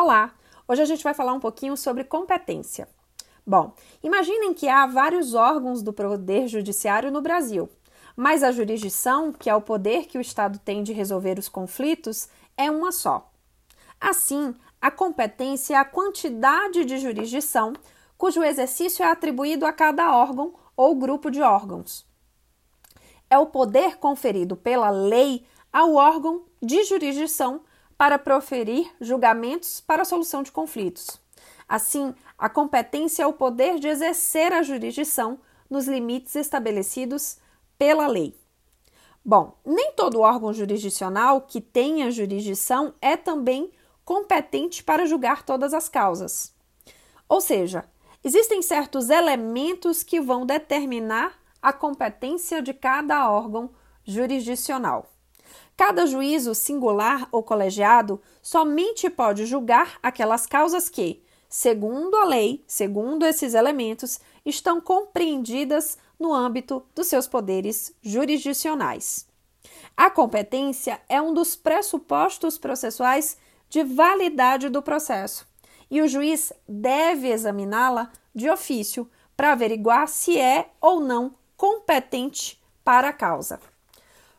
Olá! Hoje a gente vai falar um pouquinho sobre competência. Bom, imaginem que há vários órgãos do Poder Judiciário no Brasil, mas a jurisdição, que é o poder que o Estado tem de resolver os conflitos, é uma só. Assim, a competência é a quantidade de jurisdição cujo exercício é atribuído a cada órgão ou grupo de órgãos. É o poder conferido pela lei ao órgão de jurisdição para proferir julgamentos para a solução de conflitos. Assim, a competência é o poder de exercer a jurisdição nos limites estabelecidos pela lei. Bom, nem todo órgão jurisdicional que tenha jurisdição é também competente para julgar todas as causas. Ou seja, existem certos elementos que vão determinar a competência de cada órgão jurisdicional. Cada juízo singular ou colegiado somente pode julgar aquelas causas que, segundo a lei, segundo esses elementos, estão compreendidas no âmbito dos seus poderes jurisdicionais. A competência é um dos pressupostos processuais de validade do processo e o juiz deve examiná-la de ofício para averiguar se é ou não competente para a causa.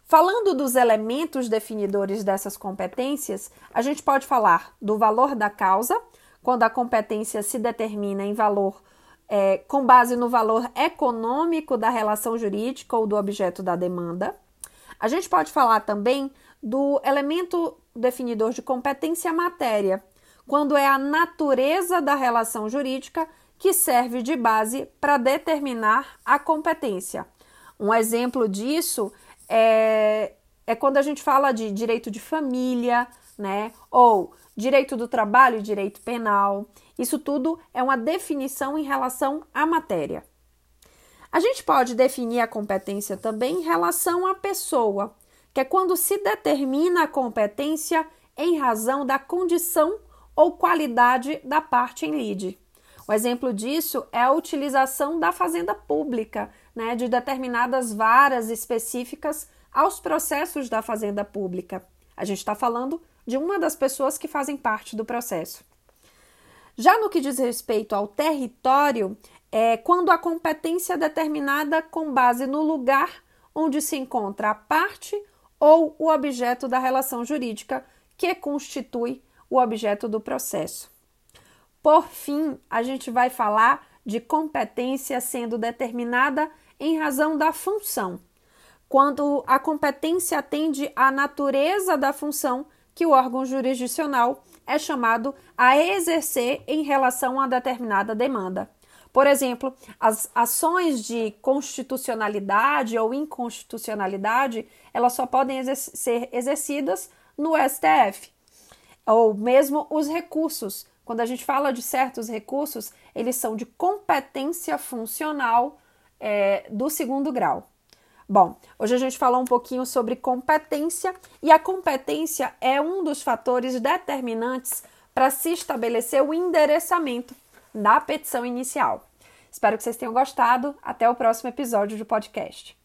Falando dos elementos definidores dessas competências, a gente pode falar do valor da causa, quando a competência se determina em valor é, com base no valor econômico da relação jurídica ou do objeto da demanda. A gente pode falar também do elemento definidor de competência matéria, quando é a natureza da relação jurídica que serve de base para determinar a competência. Um exemplo disso é quando a gente fala de direito de família, né? Ou direito do trabalho direito penal. Isso tudo é uma definição em relação à matéria. A gente pode definir a competência também em relação à pessoa, que é quando se determina a competência em razão da condição ou qualidade da parte em lide. O exemplo disso é a utilização da fazenda pública, né, de determinadas varas específicas aos processos da fazenda pública. A gente está falando de uma das pessoas que fazem parte do processo. Já no que diz respeito ao território, é quando a competência é determinada com base no lugar onde se encontra a parte ou o objeto da relação jurídica que constitui o objeto do processo. Por fim, a gente vai falar de competência sendo determinada em razão da função, quando a competência atende à natureza da função que o órgão jurisdicional é chamado a exercer em relação a determinada demanda. Por exemplo, as ações de constitucionalidade ou inconstitucionalidade, elas só podem exer ser exercidas no STF. Ou mesmo os recursos, quando a gente fala de certos recursos, eles são de competência funcional é, do segundo grau. Bom, hoje a gente falou um pouquinho sobre competência e a competência é um dos fatores determinantes para se estabelecer o endereçamento da petição inicial. Espero que vocês tenham gostado. Até o próximo episódio do podcast.